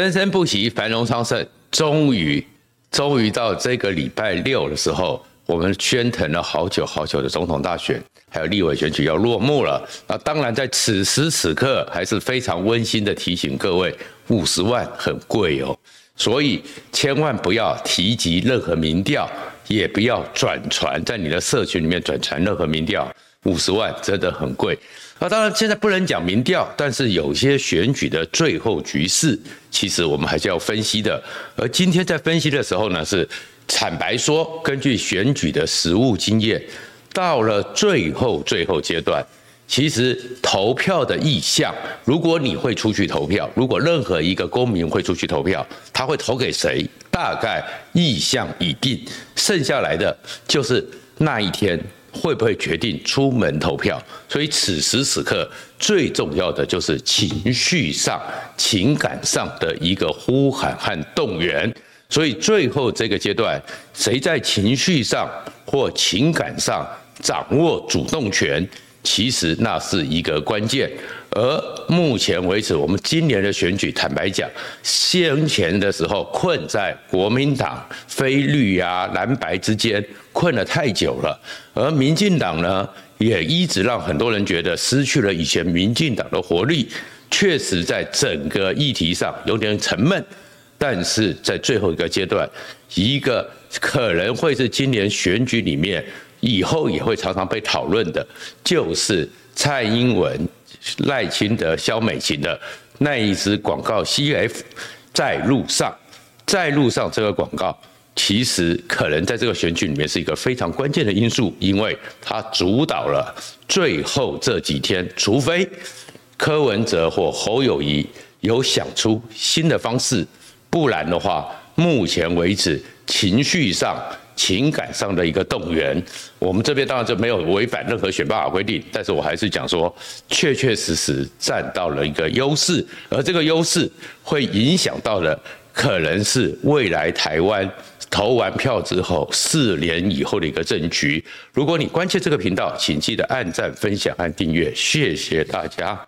生生不息，繁荣昌盛。终于，终于到这个礼拜六的时候，我们喧腾了好久好久的总统大选，还有立委选举要落幕了。那当然，在此时此刻，还是非常温馨的提醒各位：五十万很贵哦，所以千万不要提及任何民调，也不要转传在你的社群里面转传任何民调。五十万真的很贵。那当然，现在不能讲民调，但是有些选举的最后局势，其实我们还是要分析的。而今天在分析的时候呢，是坦白说，根据选举的实务经验，到了最后最后阶段，其实投票的意向，如果你会出去投票，如果任何一个公民会出去投票，他会投给谁？大概意向已定，剩下来的就是那一天。会不会决定出门投票？所以此时此刻最重要的就是情绪上、情感上的一个呼喊和动员。所以最后这个阶段，谁在情绪上或情感上掌握主动权，其实那是一个关键。而目前为止，我们今年的选举，坦白讲，先前的时候困在国民党非绿啊蓝白之间，困了太久了。而民进党呢，也一直让很多人觉得失去了以前民进党的活力，确实在整个议题上有点沉闷。但是在最后一个阶段，一个可能会是今年选举里面以后也会常常被讨论的，就是蔡英文。赖清德、萧美琴的那一支广告 CF 在路上，在路上这个广告其实可能在这个选举里面是一个非常关键的因素，因为它主导了最后这几天，除非柯文哲或侯友谊有想出新的方式，不然的话，目前为止情绪上。情感上的一个动员，我们这边当然就没有违反任何选罢法规定，但是我还是讲说，确确实实占到了一个优势，而这个优势会影响到的，可能是未来台湾投完票之后四年以后的一个政局。如果你关切这个频道，请记得按赞、分享和订阅，谢谢大家。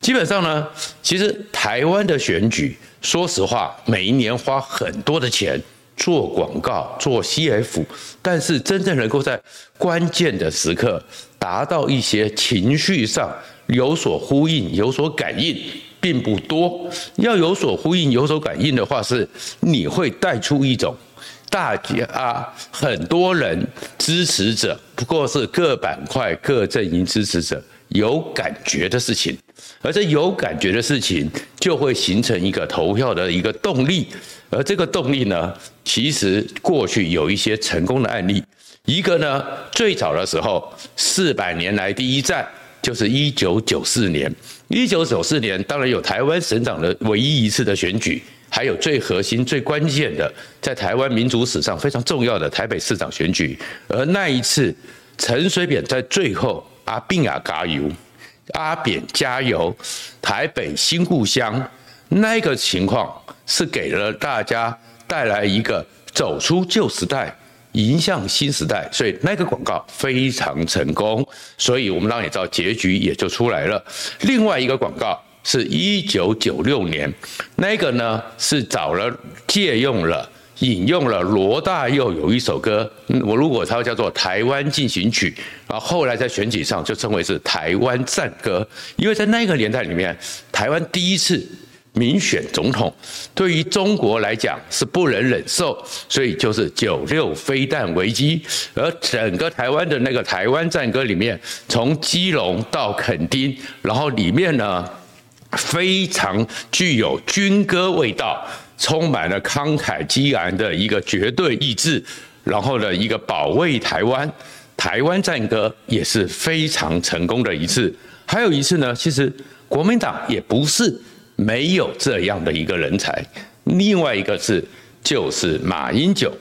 基本上呢，其实台湾的选举，说实话，每一年花很多的钱。做广告、做 CF，但是真正能够在关键的时刻达到一些情绪上有所呼应、有所感应，并不多。要有所呼应、有所感应的话，是你会带出一种大家啊，很多人支持者，不过是各板块、各阵营支持者有感觉的事情，而这有感觉的事情，就会形成一个投票的一个动力。而这个动力呢，其实过去有一些成功的案例。一个呢，最早的时候，四百年来第一站就是一九九四年。一九九四年，当然有台湾省长的唯一一次的选举，还有最核心、最关键的，在台湾民主史上非常重要的台北市长选举。而那一次，陈水扁在最后阿扁啊加油，阿扁加油，台北新故乡那个情况。是给了大家带来一个走出旧时代，迎向新时代，所以那个广告非常成功，所以我们当然也知道结局也就出来了。另外一个广告是一九九六年，那个呢是找了借用了引用了罗大佑有一首歌，我如果它叫做《台湾进行曲》，然后后来在选举上就称为是台湾战歌，因为在那个年代里面，台湾第一次。民选总统对于中国来讲是不能忍受，所以就是九六飞弹危机。而整个台湾的那个台湾战歌里面，从基隆到垦丁，然后里面呢非常具有军歌味道，充满了慷慨激昂的一个绝对意志，然后呢一个保卫台湾，台湾战歌也是非常成功的一次。还有一次呢，其实国民党也不是。没有这样的一个人才。另外一个是，就是马英九。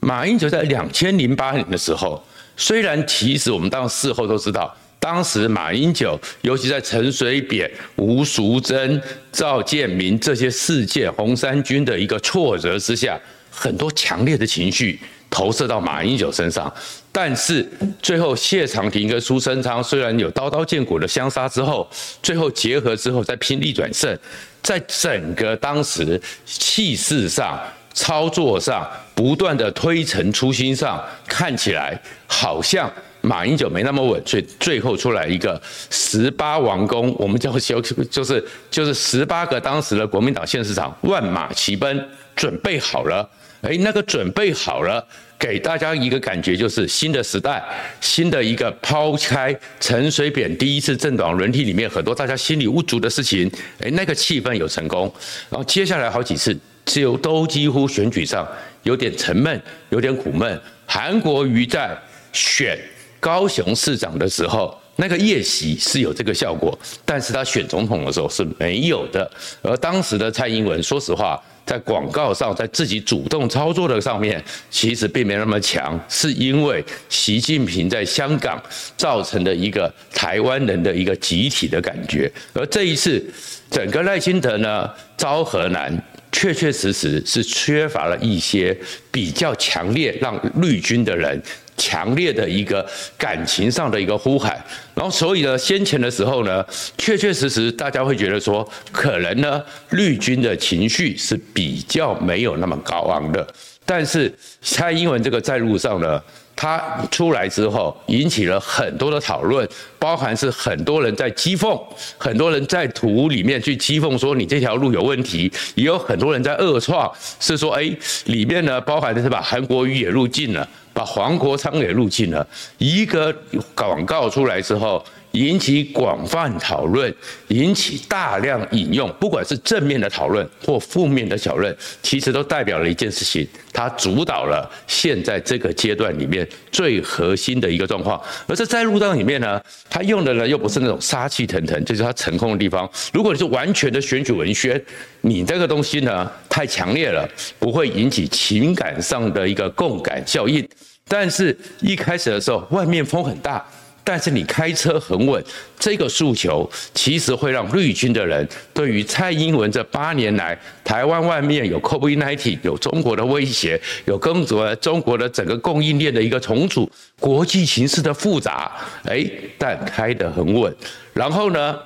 马英九在两千零八年的时候，虽然其实我们当事后都知道，当时马英九，尤其在陈水扁、吴淑珍、赵建明这些事件、红衫军的一个挫折之下，很多强烈的情绪投射到马英九身上。但是最后谢长廷跟苏贞昌虽然有刀刀见骨的相杀之后，最后结合之后再拼力转胜，在整个当时气势上。操作上不断的推陈出新上，看起来好像马英九没那么稳，所以最后出来一个十八王公，我们叫修 就是就是十八个当时的国民党县市长万马齐奔，准备好了，诶，那个准备好了，给大家一个感觉就是新的时代，新的一个抛开陈水扁第一次政党轮替里面很多大家心里无足的事情，诶，那个气氛有成功，然后接下来好几次。就都几乎选举上有点沉闷，有点苦闷。韩国瑜在选高雄市长的时候，那个夜袭是有这个效果，但是他选总统的时候是没有的。而当时的蔡英文，说实话，在广告上，在自己主动操作的上面，其实并没那么强，是因为习近平在香港造成的一个台湾人的一个集体的感觉。而这一次，整个赖清德呢，昭和南。确确实实是缺乏了一些比较强烈让绿军的人强烈的一个感情上的一个呼喊，然后所以呢，先前的时候呢，确确实实大家会觉得说，可能呢，绿军的情绪是比较没有那么高昂的，但是蔡英文这个在路上呢。它出来之后，引起了很多的讨论，包含是很多人在讥讽，很多人在图里面去讥讽说你这条路有问题，也有很多人在恶创，是说哎，里面呢包含的是把韩国瑜也入境了，把黄国昌也入境了，一个广告出来之后。引起广泛讨论，引起大量引用，不管是正面的讨论或负面的讨论，其实都代表了一件事情，它主导了现在这个阶段里面最核心的一个状况。而这在路上里面呢，它用的呢又不是那种杀气腾腾，就是它成功的地方。如果你是完全的选举文宣，你这个东西呢太强烈了，不会引起情感上的一个共感效应。但是一开始的时候，外面风很大。但是你开车很稳，这个诉求其实会让绿军的人对于蔡英文这八年来台湾外面有 COVID-19，有中国的威胁，有更多中国的整个供应链的一个重组，国际形势的复杂，哎，但开得很稳，然后呢，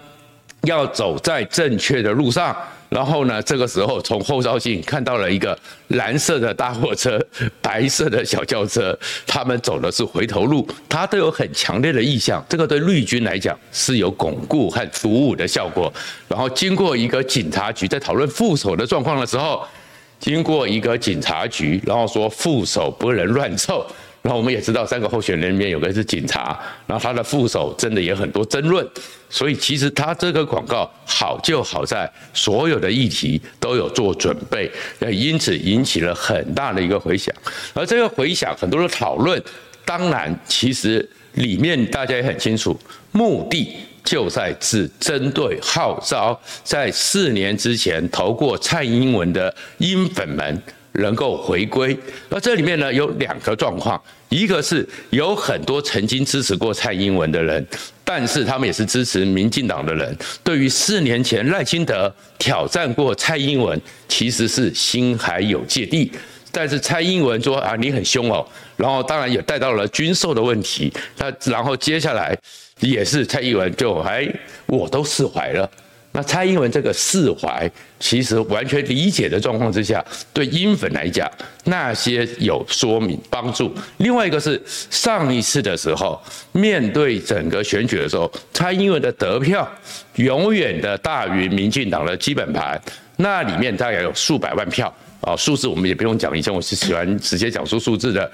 要走在正确的路上。然后呢，这个时候从后照镜看到了一个蓝色的大货车、白色的小轿车，他们走的是回头路，他都有很强烈的意向。这个对绿军来讲是有巩固和鼓舞的效果。然后经过一个警察局在讨论副手的状况的时候，经过一个警察局，然后说副手不能乱凑。然后我们也知道，三个候选人里面有个是警察，然后他的副手真的也很多争论，所以其实他这个广告好就好在所有的议题都有做准备，也因此引起了很大的一个回响。而这个回响，很多的讨论，当然其实里面大家也很清楚，目的就在只针对号召在四年之前投过蔡英文的英粉们。能够回归，那这里面呢有两个状况，一个是有很多曾经支持过蔡英文的人，但是他们也是支持民进党的人，对于四年前赖清德挑战过蔡英文，其实是心还有芥蒂。但是蔡英文说啊，你很凶哦，然后当然也带到了军售的问题，那然后接下来也是蔡英文就哎，我都释怀了。那蔡英文这个释怀，其实完全理解的状况之下，对英粉来讲，那些有说明帮助。另外一个是上一次的时候，面对整个选举的时候，蔡英文的得票永远的大于民进党的基本盘，那里面大概有数百万票啊，数字我们也不用讲，以前我是喜欢直接讲出数字的。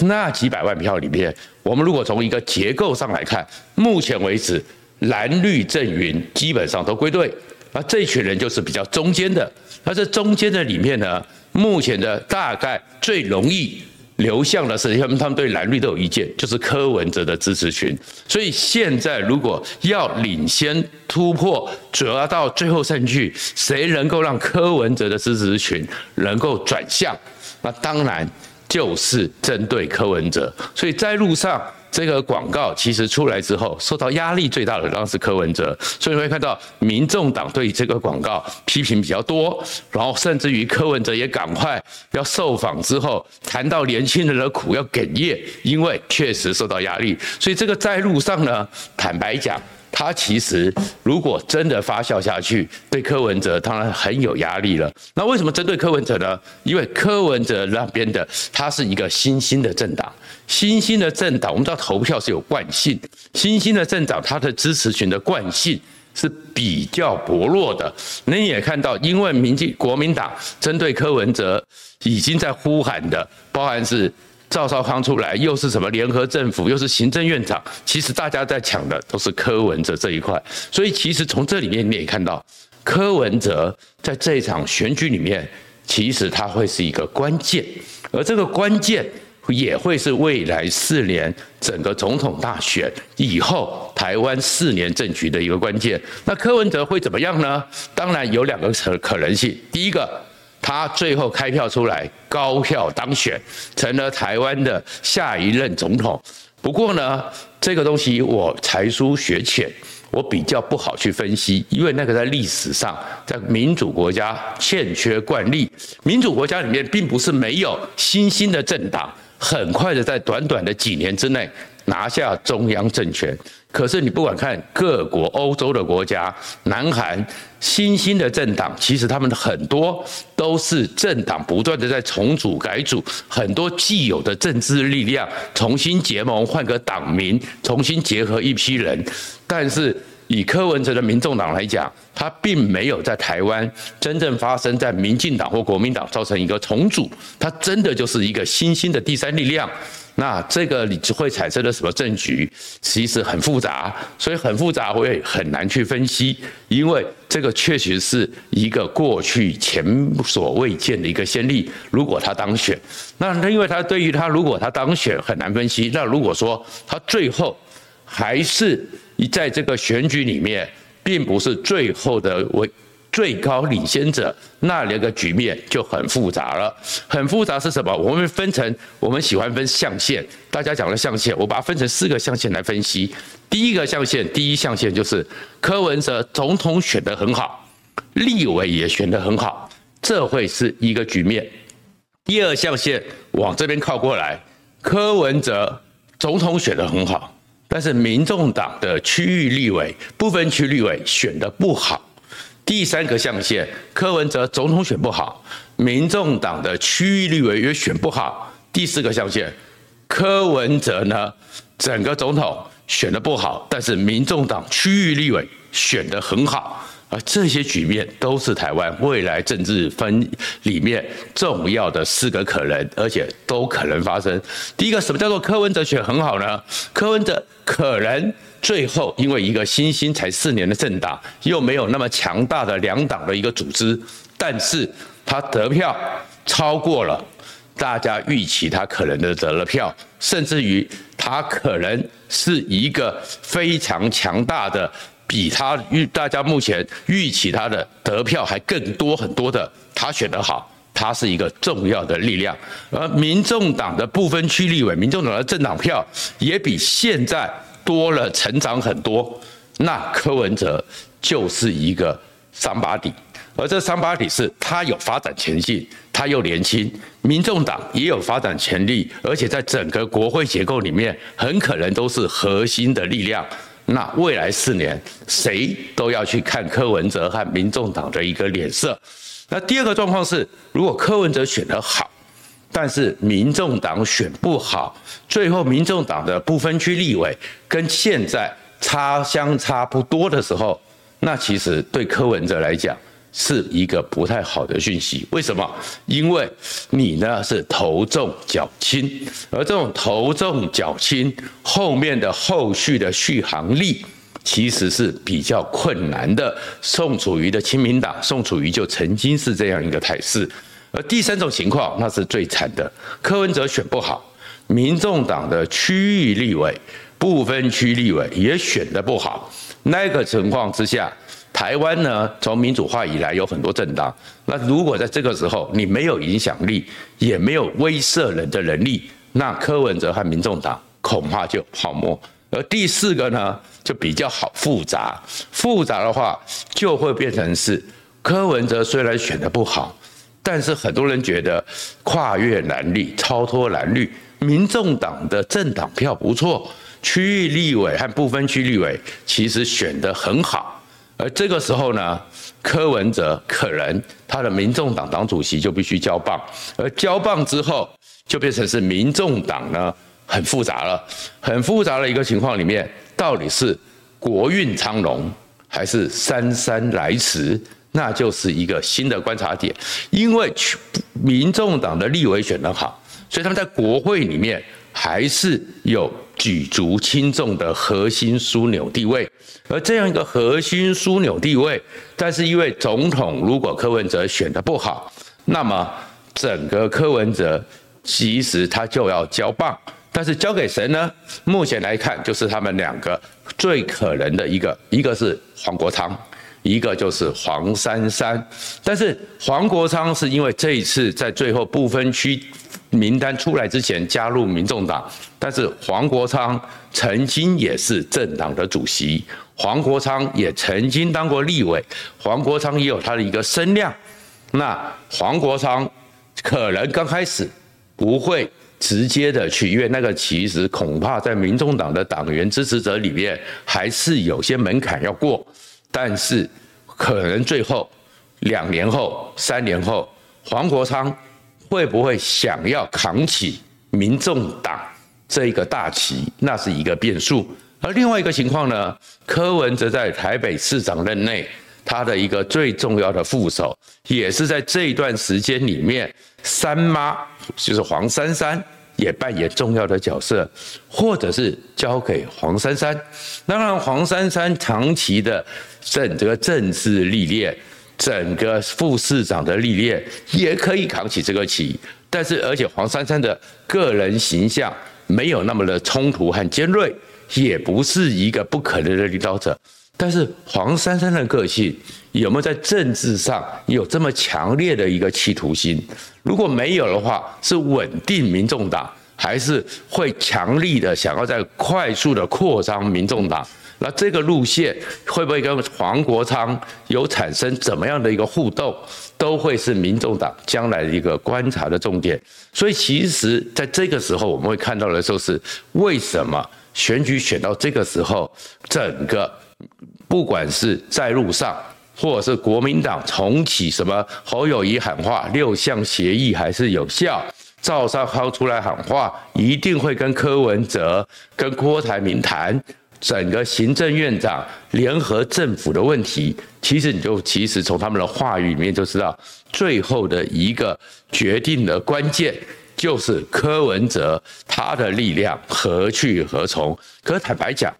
那几百万票里面，我们如果从一个结构上来看，目前为止。蓝绿阵营基本上都归队，那这群人就是比较中间的。那这中间的里面呢，目前的大概最容易流向的是，他们他们对蓝绿都有意见，就是柯文哲的支持群。所以现在如果要领先突破，主要到最后胜去，谁能够让柯文哲的支持群能够转向？那当然就是针对柯文哲。所以在路上。这个广告其实出来之后，受到压力最大的当时柯文哲，所以你会看到民众党对这个广告批评比较多，然后甚至于柯文哲也赶快要受访之后谈到年轻人的苦要哽咽，因为确实受到压力，所以这个在路上呢，坦白讲。他其实如果真的发酵下去，对柯文哲当然很有压力了。那为什么针对柯文哲呢？因为柯文哲那边的他是一个新兴的政党，新兴的政党，我们知道投票是有惯性，新兴的政党他的支持群的惯性是比较薄弱的。你也看到，因为民进国民党针对柯文哲已经在呼喊的，包含是。赵少康出来又是什么联合政府，又是行政院长，其实大家在抢的都是柯文哲这一块，所以其实从这里面你也看到，柯文哲在这一场选举里面，其实他会是一个关键，而这个关键也会是未来四年整个总统大选以后台湾四年政局的一个关键。那柯文哲会怎么样呢？当然有两个可可能性，第一个。他最后开票出来，高票当选，成了台湾的下一任总统。不过呢，这个东西我才疏学浅，我比较不好去分析，因为那个在历史上，在民主国家欠缺惯例。民主国家里面并不是没有新兴的政党，很快的在短短的几年之内拿下中央政权。可是你不管看各国欧洲的国家，南韩新兴的政党，其实他们很多都是政党不断的在重组改组，很多既有的政治力量重新结盟，换个党名，重新结合一批人。但是以柯文哲的民众党来讲，他并没有在台湾真正发生在民进党或国民党造成一个重组，他真的就是一个新兴的第三力量。那这个你就会产生了什么政局？其实很复杂，所以很复杂，我也很难去分析，因为这个确实是一个过去前所未见的一个先例。如果他当选，那因为他对于他如果他当选很难分析。那如果说他最后还是在这个选举里面，并不是最后的。最高领先者，那两个局面就很复杂了。很复杂是什么？我们分成，我们喜欢分象限。大家讲的象限，我把它分成四个象限来分析。第一个象限，第一象限就是柯文哲总统选得很好，立委也选得很好，这会是一个局面。第二象限往这边靠过来，柯文哲总统选得很好，但是民众党的区域立委、不分区立委选得不好。第三个象限，柯文哲总统选不好，民众党的区域立委也选不好。第四个象限，柯文哲呢，整个总统选得不好，但是民众党区域立委选得很好。而这些局面都是台湾未来政治分里面重要的四个可能，而且都可能发生。第一个，什么叫做柯文哲选很好呢？柯文哲可能。最后，因为一个新兴才四年的政党，又没有那么强大的两党的一个组织，但是他得票超过了大家预期他可能的得了票，甚至于他可能是一个非常强大的，比他预大家目前预期他的得票还更多很多的，他选得好，他是一个重要的力量。而民众党的不分区立委，民众党的政党票也比现在。多了，成长很多，那柯文哲就是一个三把底，而这三把底是他有发展前景，他又年轻，民众党也有发展潜力，而且在整个国会结构里面，很可能都是核心的力量。那未来四年，谁都要去看柯文哲和民众党的一个脸色。那第二个状况是，如果柯文哲选得好。但是民众党选不好，最后民众党的不分区立委跟现在差相差不多的时候，那其实对柯文哲来讲是一个不太好的讯息。为什么？因为你呢是头重脚轻，而这种头重脚轻后面的后续的续航力其实是比较困难的。宋楚瑜的亲民党，宋楚瑜就曾经是这样一个态势。而第三种情况，那是最惨的。柯文哲选不好，民众党的区域立委、不分区立委也选得不好。那个情况之下，台湾呢，从民主化以来有很多政党。那如果在这个时候你没有影响力，也没有威慑人的能力，那柯文哲和民众党恐怕就泡沫。而第四个呢，就比较好复杂，复杂的话就会变成是柯文哲虽然选得不好，但是很多人觉得跨越蓝绿、超脱蓝绿，民众党的政党票不错，区域立委和不分区立委其实选得很好，而这个时候呢，柯文哲可能他的民众党党主席就必须交棒，而交棒之后就变成是民众党呢。很复杂了，很复杂的一个情况里面，到底是国运昌隆还是姗姗来迟，那就是一个新的观察点。因为民众党的立委选得好，所以他们在国会里面还是有举足轻重的核心枢纽地位。而这样一个核心枢纽地位，但是因为总统如果柯文哲选得不好，那么整个柯文哲其实他就要交棒。但是交给谁呢？目前来看，就是他们两个最可能的一个，一个是黄国昌，一个就是黄珊珊。但是黄国昌是因为这一次在最后不分区名单出来之前加入民众党，但是黄国昌曾经也是政党的主席，黄国昌也曾经当过立委，黄国昌也有他的一个声量。那黄国昌可能刚开始不会。直接的去，因为那个其实恐怕在民众党的党员支持者里面还是有些门槛要过，但是可能最后两年后、三年后，黄国昌会不会想要扛起民众党这一个大旗，那是一个变数。而另外一个情况呢，柯文哲在台北市长任内，他的一个最重要的副手，也是在这一段时间里面，三妈就是黄珊珊也扮演重要的角色，或者是交给黄珊珊。当然，黄珊珊长期的整个政治历练，整个副市长的历练，也可以扛起这个旗。但是，而且黄珊珊的个人形象没有那么的冲突和尖锐，也不是一个不可能的领导者。但是黄珊珊的个性有没有在政治上有这么强烈的一个企图心？如果没有的话，是稳定民众党，还是会强力的想要在快速的扩张民众党？那这个路线会不会跟黄国昌有产生怎么样的一个互动，都会是民众党将来的一个观察的重点。所以其实在这个时候，我们会看到的就是为什么选举选到这个时候，整个。不管是在路上，或者是国民党重启什么侯友谊喊话六项协议还是有效，赵少康出来喊话，一定会跟柯文哲、跟郭台铭谈整个行政院长联合政府的问题。其实你就其实从他们的话语里面就知道，最后的一个决定的关键就是柯文哲他的力量何去何从。可坦白讲。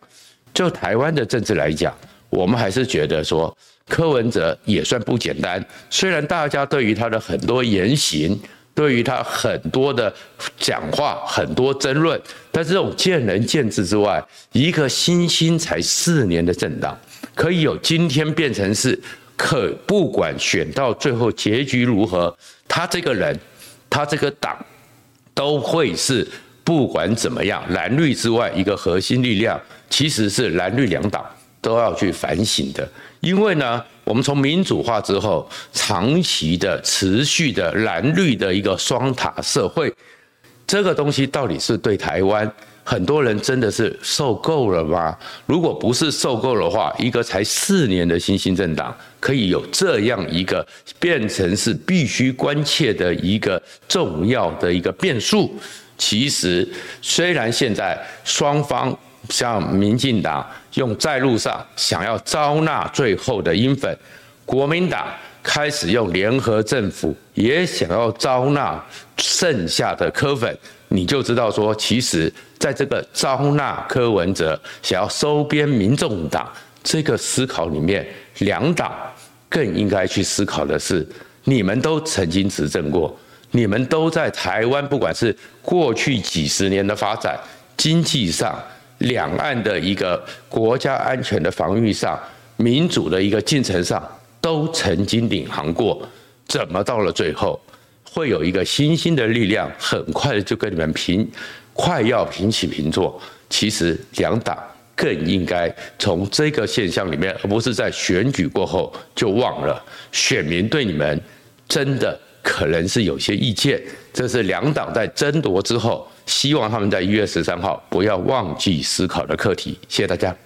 就台湾的政治来讲，我们还是觉得说柯文哲也算不简单。虽然大家对于他的很多言行，对于他很多的讲话很多争论，但这种见仁见智之外，一个新兴才四年的政党，可以有今天变成是可不管选到最后结局如何，他这个人，他这个党都会是不管怎么样蓝绿之外一个核心力量。其实是蓝绿两党都要去反省的，因为呢，我们从民主化之后，长期的、持续的蓝绿的一个双塔社会，这个东西到底是对台湾很多人真的是受够了吗？如果不是受够的话，一个才四年的新兴政党可以有这样一个变成是必须关切的一个重要的一个变数，其实虽然现在双方。像民进党用在路上想要招纳最后的英粉，国民党开始用联合政府也想要招纳剩下的柯粉，你就知道说，其实在这个招纳柯文哲想要收编民众党这个思考里面，两党更应该去思考的是，你们都曾经执政过，你们都在台湾，不管是过去几十年的发展，经济上。两岸的一个国家安全的防御上，民主的一个进程上，都曾经领航过。怎么到了最后，会有一个新兴的力量，很快就跟你们平快要平起平坐，其实两党更应该从这个现象里面，而不是在选举过后就忘了选民对你们真的可能是有些意见。这是两党在争夺之后，希望他们在一月十三号不要忘记思考的课题。谢谢大家。